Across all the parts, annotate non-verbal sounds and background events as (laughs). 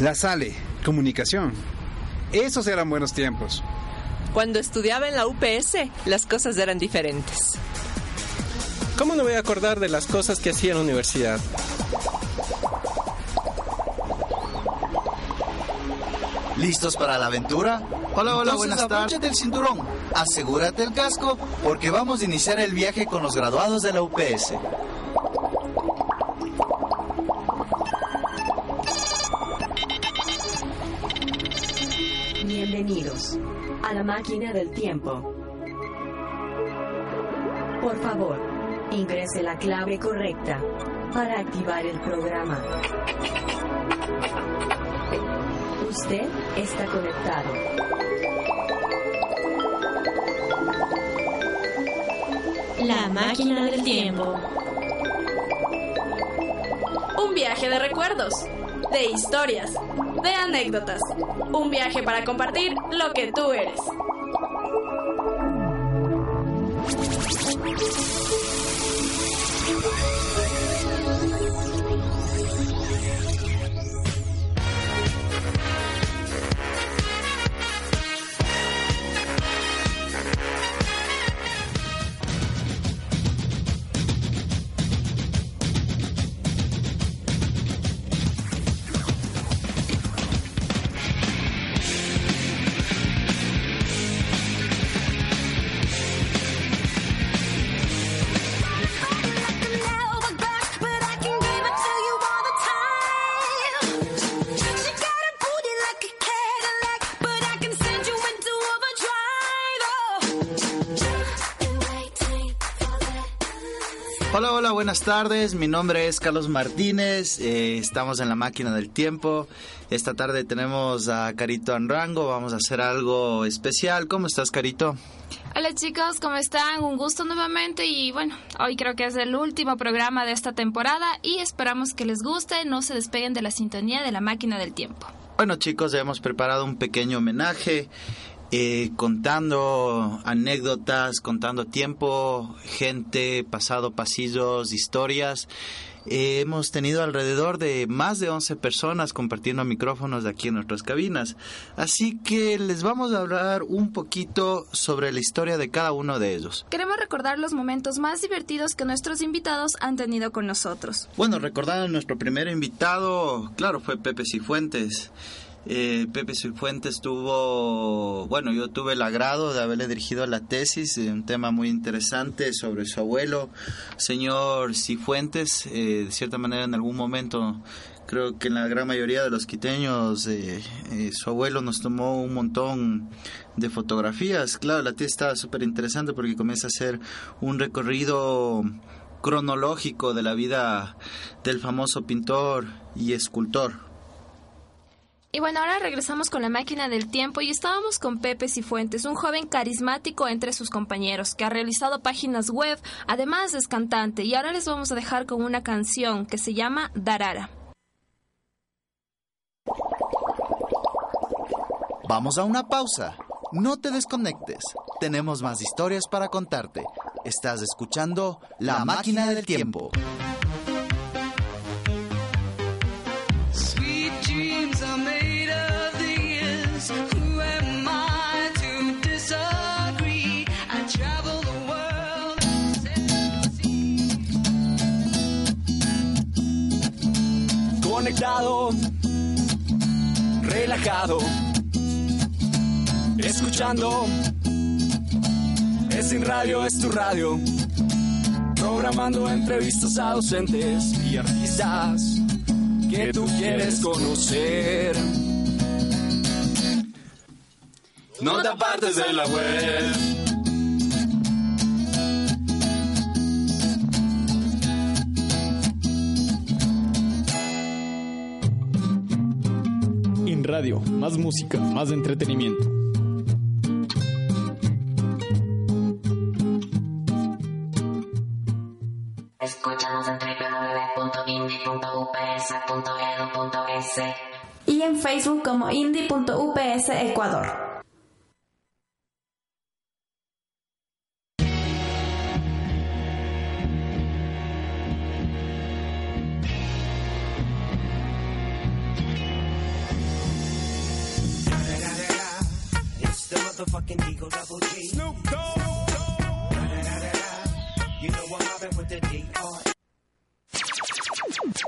La Sale, comunicación. Esos eran buenos tiempos. Cuando estudiaba en la UPS, las cosas eran diferentes. ¿Cómo no voy a acordar de las cosas que hacía en la universidad? ¿Listos para la aventura? Hola, hola, Entonces, buenas tardes. abróchate el cinturón, asegúrate el casco, porque vamos a iniciar el viaje con los graduados de la UPS. Bienvenidos a la máquina del tiempo. Por favor, ingrese la clave correcta para activar el programa. Usted está conectado. La máquina del tiempo. Un viaje de recuerdos, de historias, de anécdotas. Un viaje para compartir lo que tú eres. Buenas tardes. Mi nombre es Carlos Martínez. eh, estamos en la máquina del tiempo. Esta tarde tenemos a Carito Anrango. Vamos a hacer algo especial. ¿Cómo estás, Carito? Hola chicos, ¿cómo están? Un gusto nuevamente y bueno, hoy creo que es el último programa de esta temporada y esperamos que les guste, no se despeguen de la sintonía de la máquina del tiempo. Bueno, chicos, ya hemos preparado un pequeño homenaje. Eh, contando anécdotas, contando tiempo, gente, pasado, pasillos, historias. Eh, hemos tenido alrededor de más de 11 personas compartiendo micrófonos de aquí en nuestras cabinas. Así que les vamos a hablar un poquito sobre la historia de cada uno de ellos. Queremos recordar los momentos más divertidos que nuestros invitados han tenido con nosotros. Bueno, recordando nuestro primer invitado, claro, fue Pepe Cifuentes. Eh, Pepe Cifuentes tuvo, bueno, yo tuve el agrado de haberle dirigido la tesis, eh, un tema muy interesante sobre su abuelo, señor Cifuentes. Eh, de cierta manera, en algún momento, creo que en la gran mayoría de los quiteños, eh, eh, su abuelo nos tomó un montón de fotografías. Claro, la tesis estaba súper interesante porque comienza a hacer un recorrido cronológico de la vida del famoso pintor y escultor. Y bueno, ahora regresamos con la máquina del tiempo y estábamos con Pepe Cifuentes, un joven carismático entre sus compañeros que ha realizado páginas web, además es cantante y ahora les vamos a dejar con una canción que se llama Darara. Vamos a una pausa. No te desconectes. Tenemos más historias para contarte. Estás escuchando La, Máquina del Tiempo. Conectado, relajado, escuchando. Es sin radio, es tu radio. Programando entrevistas a docentes y artistas que tú quieres conocer. No te apartes de la web. Radio, más música, más entretenimiento. Escúchanos en www.indie.ups.edu.es y en Facebook como indie.ups Ecuador.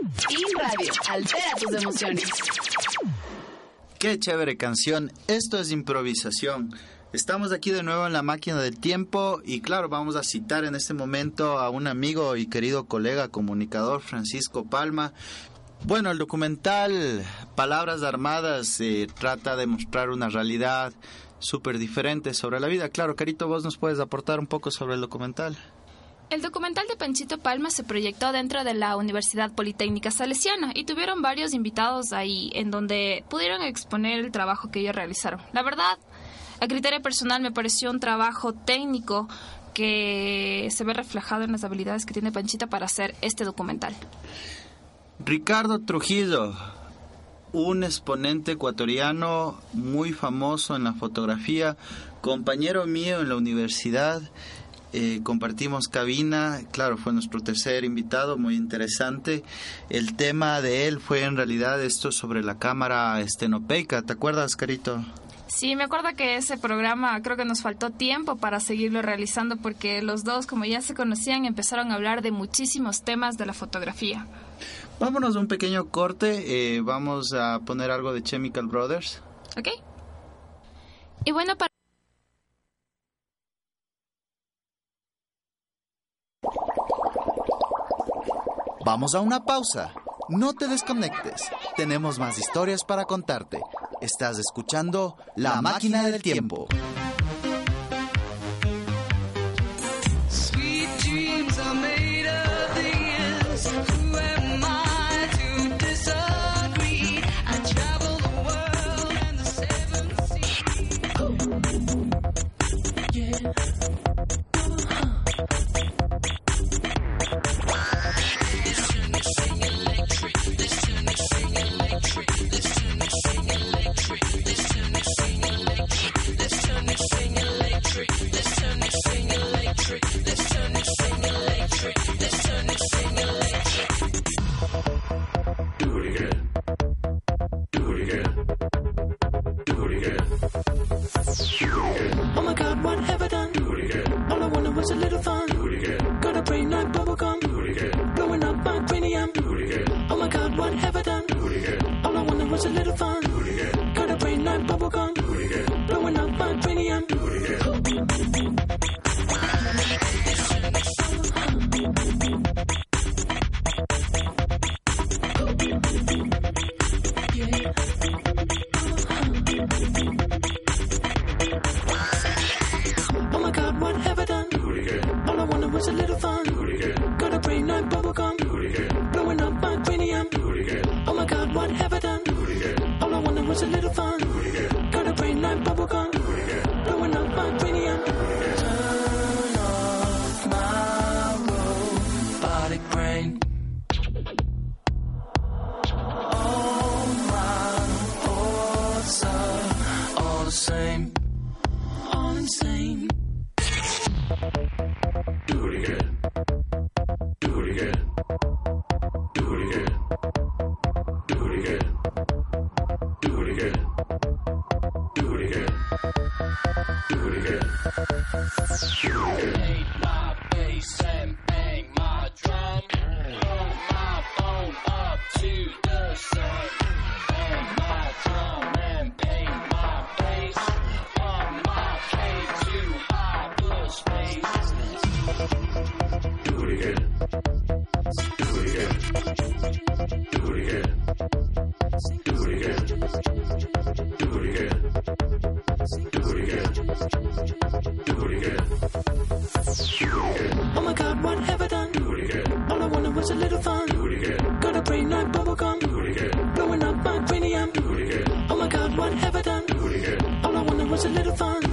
In Radio, altera tus emociones. Qué chévere canción. Esto es improvisación. Estamos aquí de nuevo en la máquina del tiempo y claro, vamos a citar en este momento a un amigo y querido colega comunicador Francisco Palma. Bueno, el documental Palabras Armadas eh, trata de mostrar una realidad súper diferente sobre la vida. Claro, Carito, vos nos puedes aportar un poco sobre el documental. El documental de Panchito Palma se proyectó dentro de la Universidad Politécnica Salesiana y tuvieron varios invitados ahí en donde pudieron exponer el trabajo que ellos realizaron. La verdad, a criterio personal me pareció un trabajo técnico que se ve reflejado en las habilidades que tiene Panchita para hacer este documental. Ricardo Trujillo, un exponente ecuatoriano muy famoso en la fotografía, compañero mío en la universidad. Eh, compartimos cabina, claro, fue nuestro tercer invitado, muy interesante. El tema de él fue en realidad esto sobre la cámara estenopeica, ¿te acuerdas, Carito? Sí, me acuerdo que ese programa creo que nos faltó tiempo para seguirlo realizando porque los dos, como ya se conocían, empezaron a hablar de muchísimos temas de la fotografía. Vámonos a un pequeño corte, eh, vamos a poner algo de Chemical Brothers. ¿Ok? Y bueno, para... Vamos a una pausa. No te desconectes. Tenemos más historias para contarte. Estás escuchando La Máquina del Tiempo. My god, what have I done? Do it again. All I wanted was a little fun. Do it again. Got a brain like bubblegum. Do it again. Blowing up my cranium. Do it again. Oh my god, what have I done? Do it again. All I wanted was a little fun. a little fun.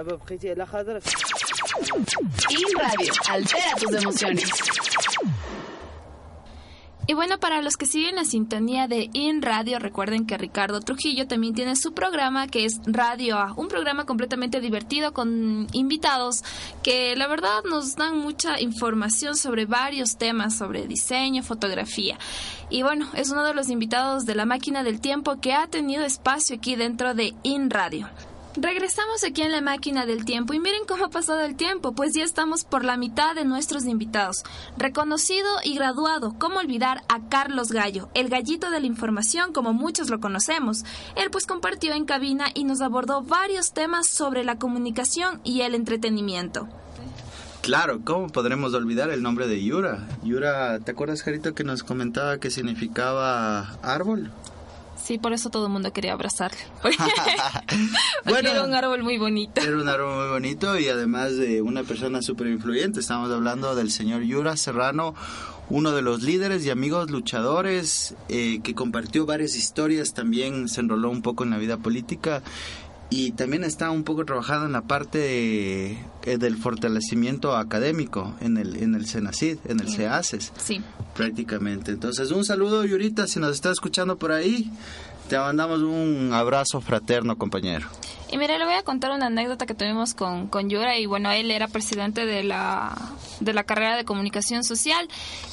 صافي دابا بقيتي على خاطرك In Radio, altera tus emociones. Y bueno, para los que siguen la sintonía de In Radio, recuerden que Ricardo Trujillo también tiene su programa que es Radio A, un programa completamente divertido con invitados que la verdad nos dan mucha información sobre varios temas, sobre diseño, fotografía. Y bueno, es uno de los invitados de la máquina del tiempo que ha tenido espacio aquí dentro de In Radio. Regresamos aquí en la máquina del tiempo y miren cómo ha pasado el tiempo, pues ya estamos por la mitad de nuestros invitados. Reconocido y graduado, ¿cómo olvidar a Carlos Gallo, el gallito de la información como muchos lo conocemos? Él pues compartió en cabina y nos abordó varios temas sobre la comunicación y el entretenimiento. Claro, ¿cómo podremos olvidar el nombre de Yura? Yura, ¿te acuerdas, Jarito, que nos comentaba que significaba árbol? Sí, por eso todo el mundo quería abrazarle. (laughs) Porque (laughs) era un árbol muy bonito. Era un árbol muy bonito y además de una persona súper influyente. Estamos hablando del señor Yura Serrano, uno de los líderes y amigos luchadores eh, que compartió varias historias, también se enroló un poco en la vida política y también está un poco trabajando en la parte de- eh, del fortalecimiento académico en el en el CENACID, en el CEACES. Sí. Prácticamente. Entonces, un saludo, Yurita, si nos está escuchando por ahí. Te mandamos un abrazo fraterno, compañero. Y mira, le voy a contar una anécdota que tuvimos con, con Yura y bueno, él era presidente de la, de la carrera de comunicación social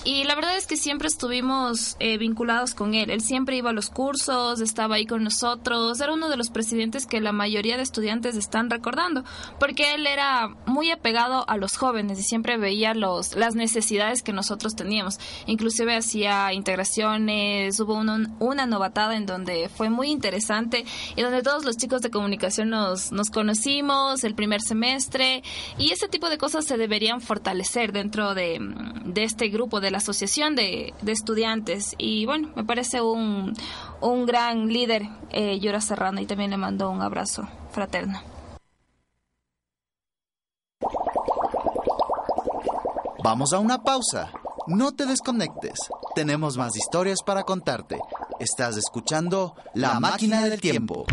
y la verdad es que siempre estuvimos eh, vinculados con él. Él siempre iba a los cursos, estaba ahí con nosotros, era uno de los presidentes que la mayoría de estudiantes están recordando porque él era muy apegado a los jóvenes y siempre veía los, las necesidades que nosotros teníamos. Inclusive hacía integraciones, hubo una, una novatada en donde fue muy interesante y donde todos los chicos de comunicación nos, nos conocimos el primer semestre y ese tipo de cosas se deberían fortalecer dentro de, este grupo, de la asociación de, estudiantes y bueno, me parece un, un gran líder, eh, Yura Serrano, y también le mando un abrazo fraterno. Vamos a una pausa. No te desconectes. Tenemos más historias para contarte. Estás escuchando La Máquina del Tiempo.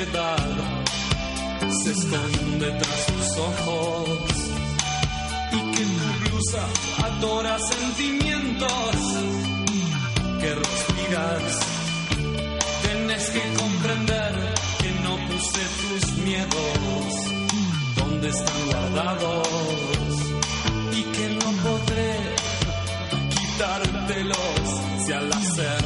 Se esconde tras sus ojos y que tu blusa adora sentimientos que respiras. Tienes que comprender que no puse tus miedos donde están guardados y que no podré quitártelos si al hacerlo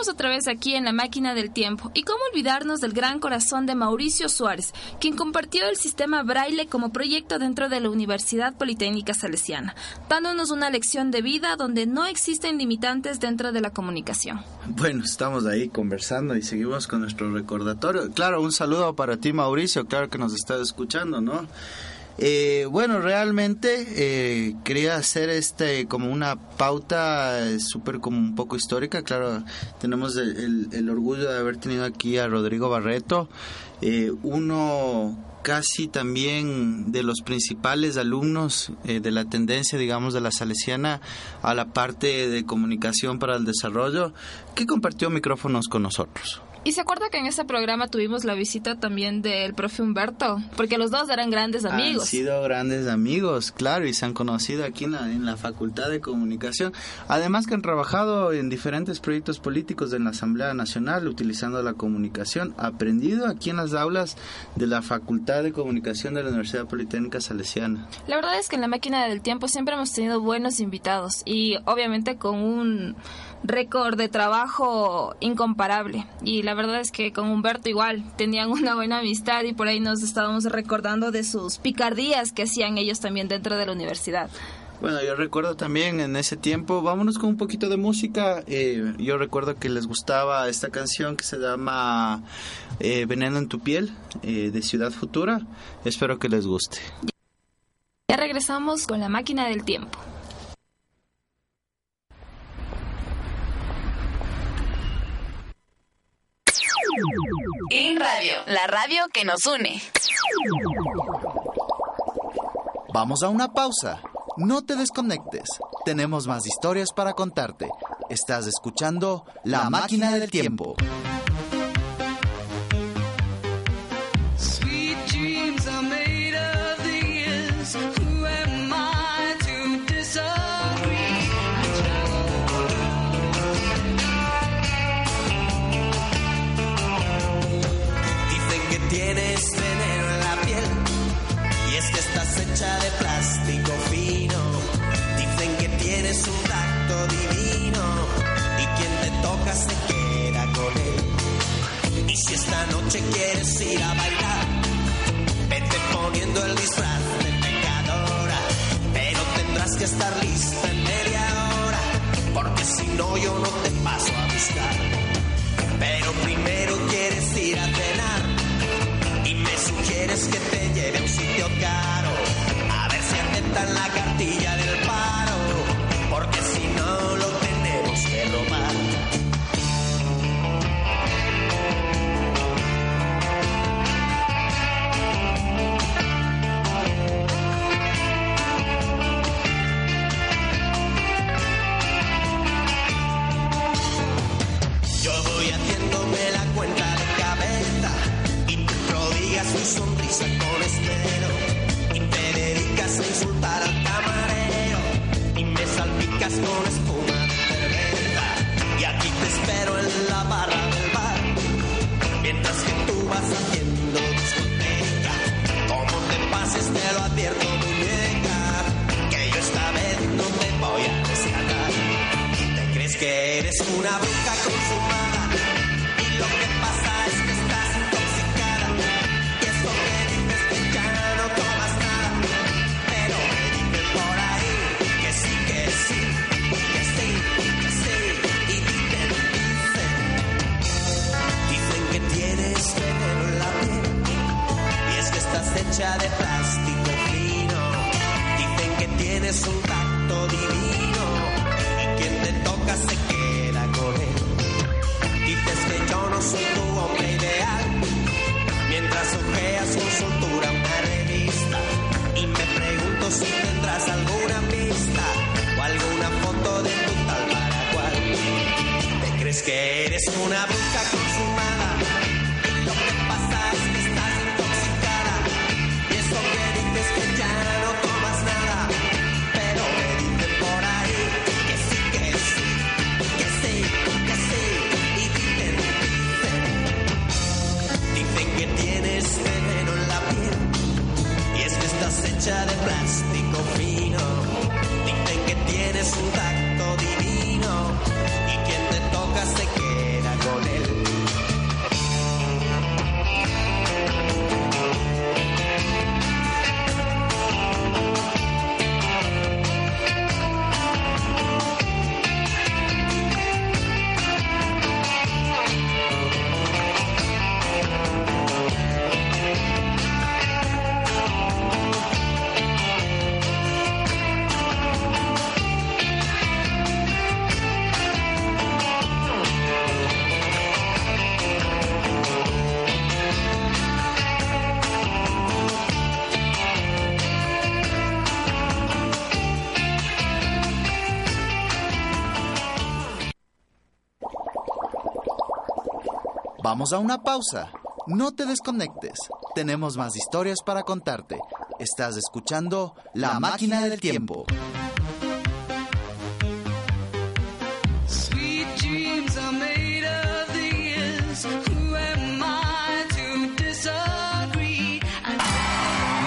regresamos otra vez aquí en la máquina del tiempo. ¿Y cómo olvidarnos del gran corazón de Mauricio Suárez, quien compartió el sistema Braille como proyecto dentro de la Universidad Politécnica Salesiana, dándonos una lección de vida donde no existen limitantes dentro de la comunicación? Bueno, estamos ahí conversando y seguimos con nuestro recordatorio. Claro, un saludo para ti, Mauricio, claro que nos estás escuchando, ¿no? Eh, bueno, realmente eh, quería hacer este como una pauta eh, súper como un poco histórica. Claro, tenemos el, el- orgullo de haber tenido aquí a Rodrigo Barreto, eh, uno casi también de los principales alumnos eh, de la tendencia, digamos, de la Salesiana a la parte de comunicación para el desarrollo, que compartió micrófonos con nosotros. ¿Y se acuerda que en ese programa tuvimos la visita también del profe Humberto? Porque los dos eran grandes amigos. Han sido grandes amigos, claro, y se han conocido aquí en la, en la Facultad de Comunicación. Además que han trabajado en diferentes proyectos políticos de la Asamblea Nacional utilizando la comunicación, aprendido aquí en las aulas de la Facultad de Comunicación de la Universidad Politécnica Salesiana. La verdad es que en la máquina del tiempo siempre hemos tenido buenos invitados y obviamente con un récord de trabajo incomparable. Y la verdad es que con Humberto igual tenían (laughs) una buena amistad y por ahí nos estábamos recordando de sus picardías que hacían ellos también dentro de la universidad. Bueno, yo recuerdo también en ese tiempo, vámonos con un poquito de música. eh, yo recuerdo que les gustaba esta canción que se llama eh, Veneno en tu piel, eh, de Ciudad Futura. Espero que les guste. Ya regresamos con la máquina del tiempo. In Radio, la radio que nos une. Vamos a una pausa. No te desconectes. Tenemos más historias para contarte. Estás escuchando La Máquina del Tiempo. gonna Vamos a una pausa. No te desconectes. Tenemos más historias para contarte. Estás escuchando La, Máquina del Tiempo.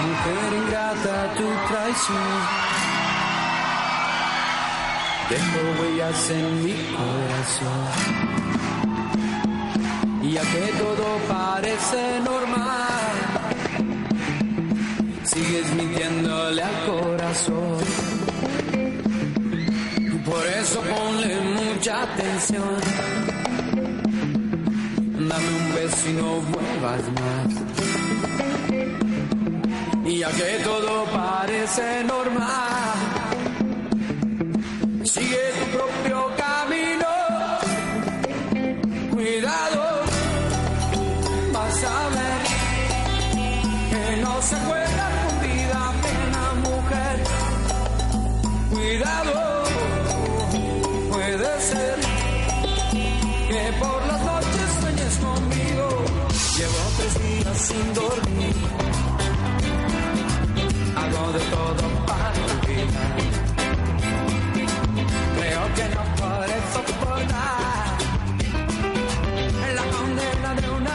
Mujer ingrata, tu traición huellas en mi corazón. Y ya que todo parece normal, sigues mintiéndole al corazón. Por eso ponle mucha atención. Dame un beso y no vuelvas más. Y ya que todo parece normal, sigue sin dormir. Hago de todo para olvidar. Creo que no podré soportar la condena de una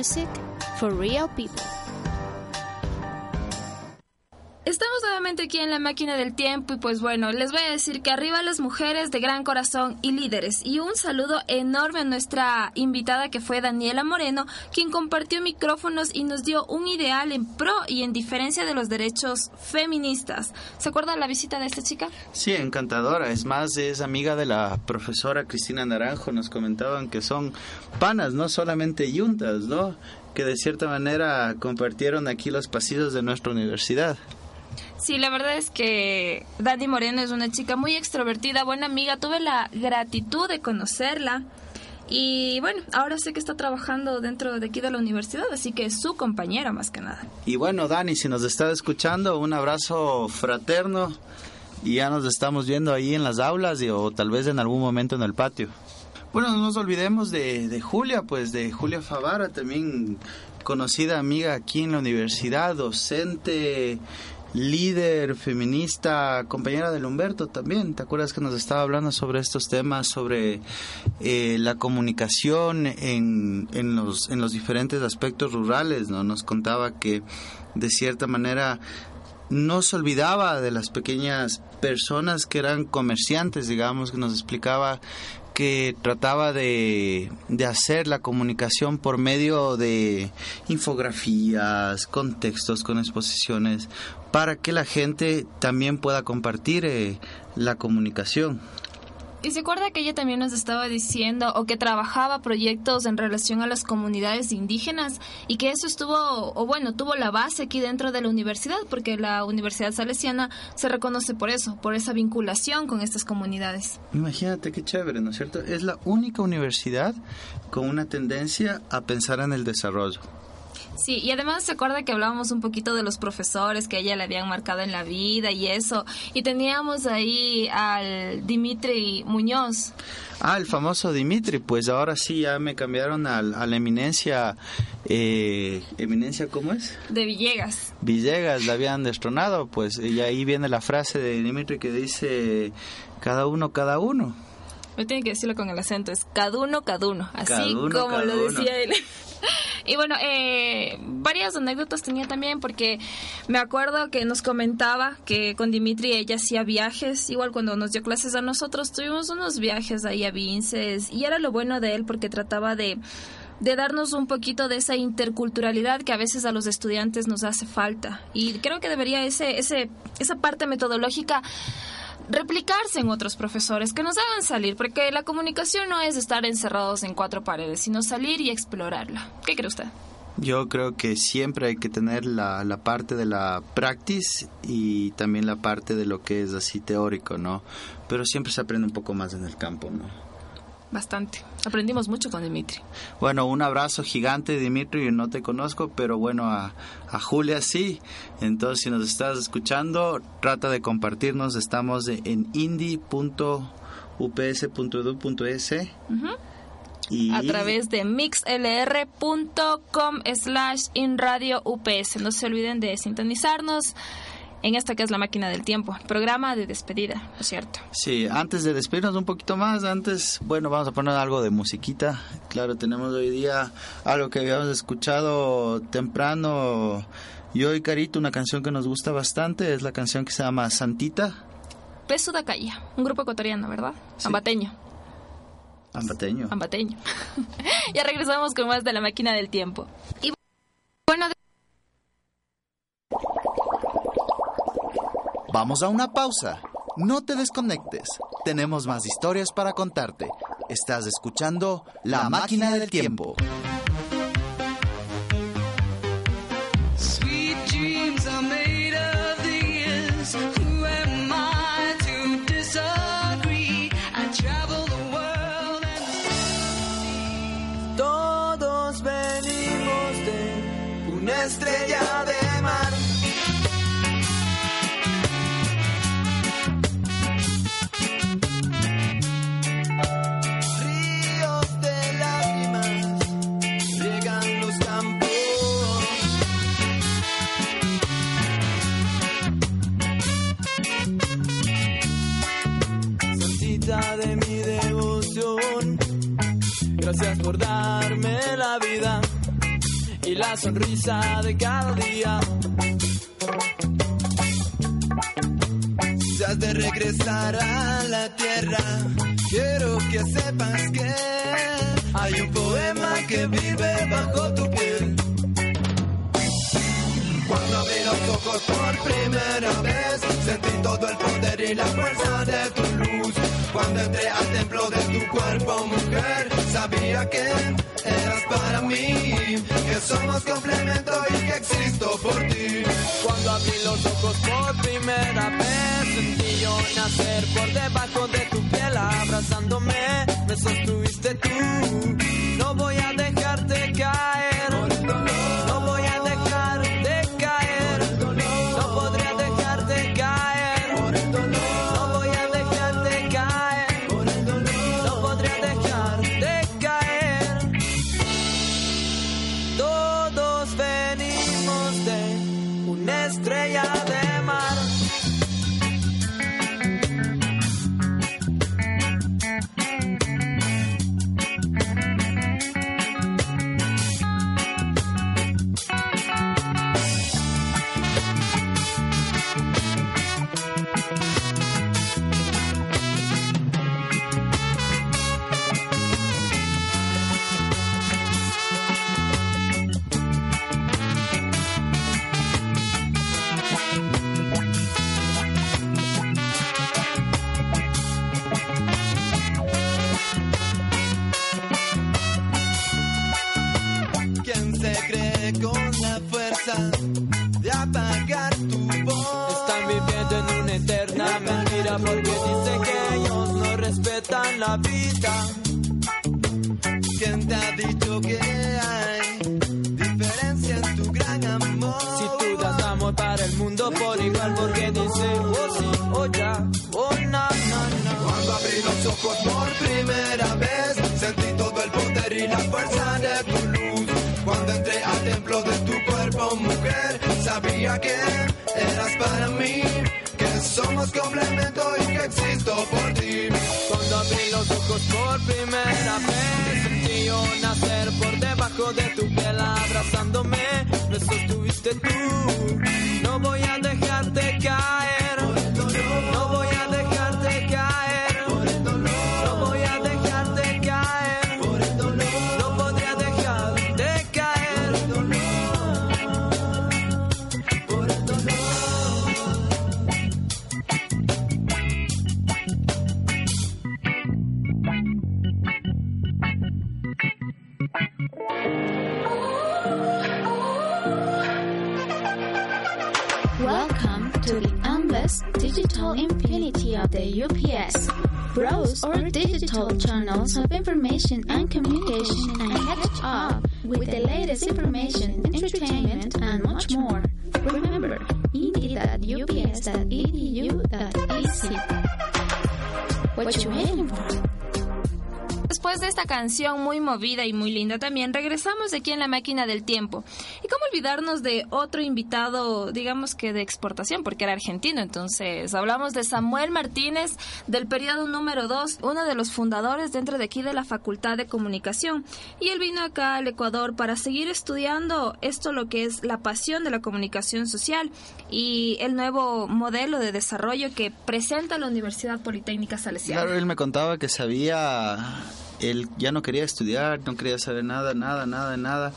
music for real people. La máquina del tiempo y pues bueno, les voy a decir que arriba las mujeres de gran corazón y líderes. Y un saludo enorme a nuestra invitada que fue Daniela Moreno, quien compartió micrófonos y nos dio un ideal en pro y en diferencia de los derechos feministas. ¿Se acuerda la visita de esta chica? Sí, encantadora. Es más, es amiga de la profesora Cristina Naranjo. Nos comentaban que son panas, no solamente yuntas, ¿no? Que de cierta manera compartieron aquí los pasillos de nuestra universidad. Sí, la verdad es que Dani Moreno es una chica muy extrovertida, buena amiga. Tuve la gratitud de conocerla. Y bueno, ahora sé que está trabajando dentro de aquí de la universidad, así que es su compañera más que nada. Y bueno, Dani, si nos está escuchando, un abrazo fraterno y ya nos estamos viendo ahí en las aulas y, o tal vez en algún momento en el patio. Bueno, no nos olvidemos de, de Julia, pues de Julia Favara, también conocida amiga aquí en la universidad, docente, líder feminista, compañera del Humberto también. ¿Te acuerdas que nos estaba hablando sobre estos temas, sobre eh, la comunicación en, en, los, en los diferentes aspectos rurales? ¿no? Nos contaba que de cierta manera no se olvidaba de las pequeñas personas que eran comerciantes, digamos, que nos explicaba que trataba de, de, hacer la comunicación por medio de infografías, con textos, con exposiciones, para que la gente también pueda compartir eh, la comunicación. Y se acuerda que ella también nos estaba diciendo o que trabajaba proyectos en relación a las comunidades indígenas y que eso estuvo, o bueno, tuvo la base aquí dentro de la universidad, porque la Universidad Salesiana se reconoce por eso, por esa vinculación con estas comunidades. Imagínate qué chévere, ¿no es cierto? Es la única universidad con una tendencia a pensar en el desarrollo. Sí, y además se acuerda que hablábamos un poquito de los profesores que a ella le habían marcado en la vida y eso. Y teníamos ahí al Dimitri Muñoz. Ah, el famoso Dimitri, pues ahora sí ya me cambiaron a, a la eminencia. Eh, ¿Eminencia cómo es? De Villegas. Villegas la habían destronado, pues, y ahí viene la frase de Dimitri que dice: cada uno, cada uno. No tiene que decirlo con el acento, es cada uno, cada uno, así Caduno, como lo caduno. decía él. (laughs) Y bueno, eh, varias anécdotas tenía también porque me acuerdo que nos comentaba que con Dimitri ella hacía viajes, igual cuando nos dio clases a nosotros tuvimos unos viajes ahí a Vinces y era lo bueno de él porque trataba de de darnos un poquito de esa interculturalidad que a veces a los estudiantes nos hace falta y creo que debería ese ese esa parte metodológica replicarse en otros profesores que nos hagan salir, porque la comunicación no es estar encerrados en cuatro paredes, sino salir y explorarla. ¿Qué cree usted? Yo creo que siempre hay que tener la, la parte de la practice y también la parte de lo que es así teórico, ¿no? Pero siempre se aprende un poco más en el campo, ¿no? Bastante. Aprendimos mucho con Dimitri. Bueno, un abrazo gigante, Dimitri. Yo no te conozco, pero bueno, a, a Julia sí. Entonces, si nos estás escuchando, trata de compartirnos. Estamos en indie.ups.edu.es. Ujú. Y A través de mixlr.com slash inradio UPS. No se olviden de sintonizarnos en esta que es la máquina del tiempo. Programa de despedida, ¿no es cierto? Sí, antes de despedirnos un poquito más, antes, bueno, vamos a poner algo de musiquita. Claro, tenemos hoy día algo que habíamos escuchado temprano. Yo y Carito, una canción que nos gusta bastante, es la canción que se llama Santita, Peso da Calle, un grupo ecuatoriano, ¿verdad? Ambateño. ambateño. Ambateño. (laughs) ya regresamos con más de la máquina del tiempo. Y bueno, Vamos a una pausa. No te desconectes. Tenemos más historias para contarte. Estás escuchando La Máquina del Tiempo. La sonrisa de cada día. Si has de regresar a la tierra, quiero que sepas que hay un poema que vive bajo tu piel. Los ojos por primera vez, sentí todo el poder y la fuerza de tu luz. Cuando entré al templo de tu cuerpo, mujer, sabía que eras para mí, que somos complemento y que existo por ti. Cuando abrí los ojos por primera vez, sentí yo nacer por debajo de tu piel, abrazándome, me sostuviste tú. No voy a dejarte caer, no ¿Quién te ha dicho que hay diferencia en tu gran amor? Si tú das amor para el mundo por igual porque dicen oh sí, oh ya, oh na na na. Cuando abrí los ojos por primera vez, sentí todo el poder y la fuerza de tu luz. Cuando entré al templo de tu cuerpo, mujer, sabía que eras para mí, somos complemento y que existo por ti. Cuando abrí los ojos por primera vez, sentí yo nacer por debajo de tu piel abrazándome, me sostuviste tú. No voy a dejarte caer, endless digital infinity of the UPS. Browse our digital channels of information and communication and catch up with the latest information, entertainment, and much more. Remember, ed.ups.edu.edu.easy. What you waiting for? Después de esta canción muy movida y muy linda también, regresamos aquí en la máquina del tiempo. Y cómo olvidarnos de otro invitado, digamos que de exportación, porque era argentino. Entonces, hablamos de Samuel Martínez del periodo número 2, uno de los fundadores dentro de aquí de la Facultad de Comunicación. Y él vino acá al Ecuador para seguir estudiando esto, lo que es la pasión de la comunicación social y el nuevo modelo de desarrollo que presenta la Universidad Politécnica Salesiana. Claro, él me contaba que sabía, él ya no quería estudiar, no quería saber nada, nada, nada, nada.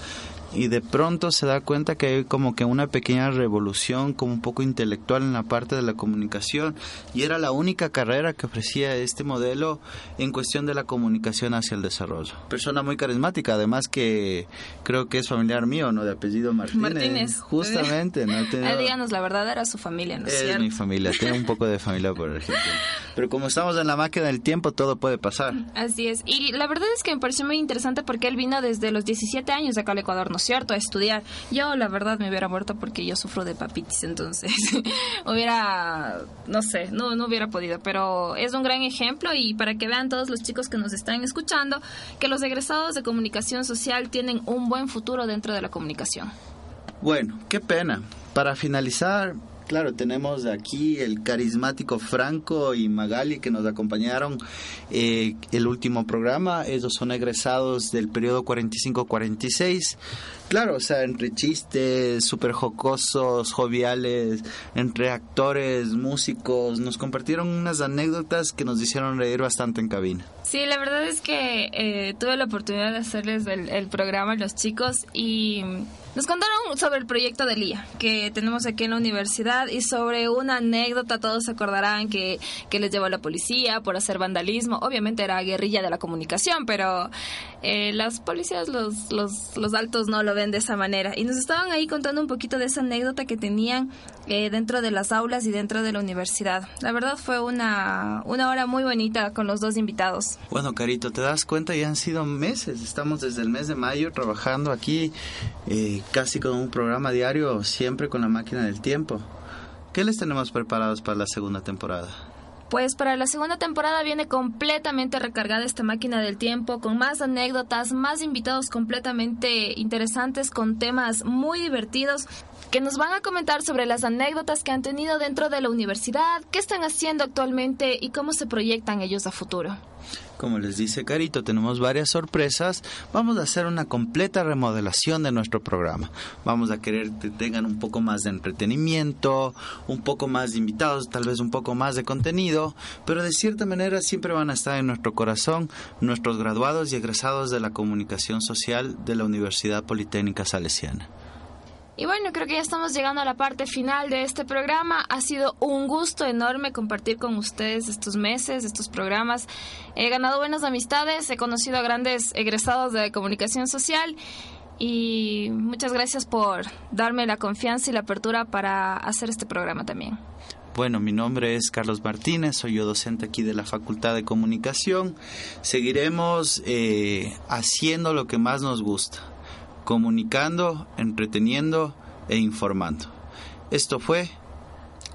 Y de pronto se da cuenta que hay como que una pequeña revolución, como un poco intelectual en la parte de la comunicación. Y era la única carrera que ofrecía este modelo en cuestión de la comunicación hacia el desarrollo. Persona muy carismática, además que creo que es familiar mío, ¿no? De apellido Martínez. Martínez. Justamente, ¿no? (laughs) Tenía- Eh, díganos la verdad, era su familia, ¿no es es cierto? mi familia, tengo un poco de familia por Argentina. Pero como estamos en la máquina del tiempo, todo puede pasar. Así es. Y la verdad es que me pareció muy interesante porque él vino desde los 17 años de acá al Ecuador, ¿no cierto? A estudiar. Yo, la verdad, me hubiera muerto porque yo sufro de papitis, entonces (laughs) hubiera, no sé, no, no hubiera podido. Pero es un gran ejemplo y para que vean todos los chicos que nos están escuchando que los egresados de comunicación social tienen un buen futuro dentro de la comunicación. Bueno, qué pena. Para finalizar, claro, tenemos aquí el carismático Franco y Magali que nos acompañaron eh, el último programa. Ellos son egresados del periodo 45-46. Claro, o sea, entre chistes, súper jocosos, joviales, entre actores, músicos, nos compartieron unas anécdotas que nos hicieron reír bastante en cabina. Sí, la verdad es que eh, tuve la oportunidad de hacerles el, el programa a los chicos y nos contaron sobre el proyecto de Lía que tenemos aquí en la universidad y sobre una anécdota, todos se acordarán que, que les llevó a la policía por hacer vandalismo. Obviamente era guerrilla de la comunicación, pero eh, las policías, los, los, los altos no lo ven de esa manera. Y nos estaban ahí contando un poquito de esa anécdota que tenían eh, dentro de las aulas y dentro de la universidad. La verdad fue una, una hora muy bonita con los dos invitados. Bueno, Carito, te das cuenta, ya han sido meses. Estamos desde el mes de mayo trabajando aquí, eh, casi con un programa diario, siempre con la máquina del tiempo. ¿Qué les tenemos preparados para la segunda temporada? Pues para la segunda temporada viene completamente recargada esta máquina del tiempo, con más anécdotas, más invitados completamente interesantes, con temas muy divertidos que nos van a comentar sobre las anécdotas que han tenido dentro de la universidad, qué están haciendo actualmente y cómo se proyectan ellos a futuro. Como les dice Carito, tenemos varias sorpresas. Vamos a hacer una completa remodelación de nuestro programa. Vamos a querer que tengan un poco más de entretenimiento, un poco más de invitados, tal vez un poco más de contenido, pero de cierta manera siempre van a estar en nuestro corazón nuestros graduados y egresados de la comunicación social de la Universidad Politécnica Salesiana. Y bueno, creo que ya estamos llegando a la parte final de este programa. Ha sido un gusto enorme compartir con ustedes estos meses, estos programas. He ganado buenas amistades, he conocido a grandes egresados de comunicación social y muchas gracias por darme la confianza y la apertura para hacer este programa también. Bueno, mi nombre es Carlos Martínez, soy yo docente aquí de la Facultad de Comunicación. Seguiremos eh, haciendo lo que más nos gusta, comunicando, entreteniendo e informando. Esto fue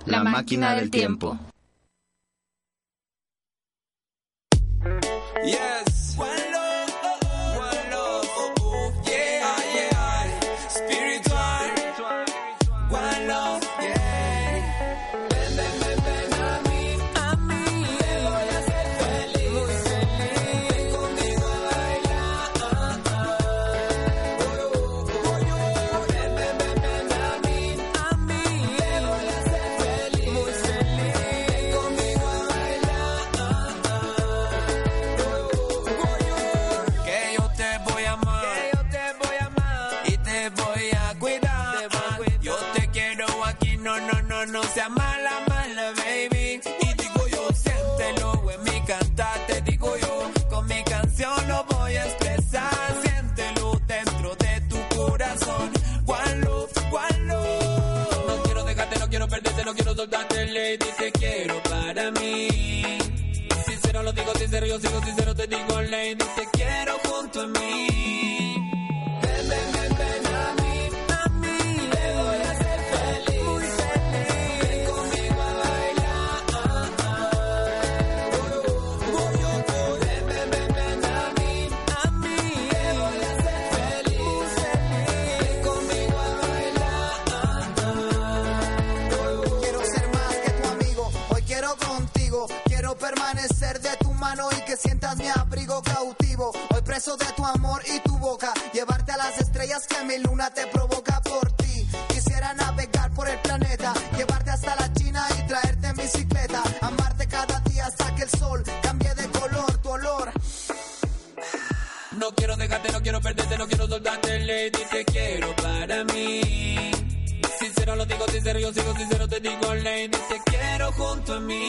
La, máquina, del tiempo. Yes. One junto a mí.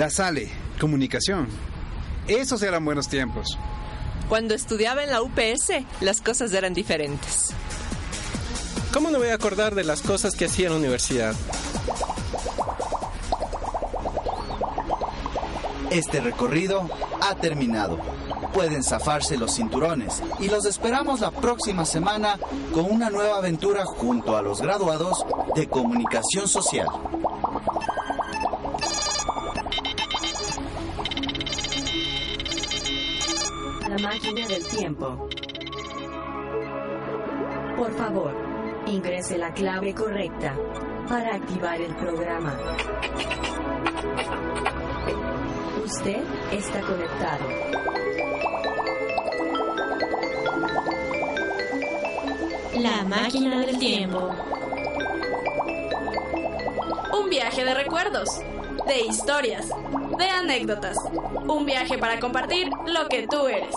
La Sale, comunicación. Esos eran buenos tiempos. Cuando estudiaba en la UPS, las cosas eran diferentes. ¿Cómo no voy a acordar de las cosas que hacía en la universidad? Este recorrido ha terminado. Pueden zafarse los cinturones y los esperamos la próxima semana con una nueva aventura junto a los graduados de comunicación social. Tiempo. Por favor, ingrese la clave correcta para activar el programa. Usted está conectado. La máquina del tiempo. Un viaje de recuerdos, de historias, de anécdotas. Un viaje para compartir lo que tú eres.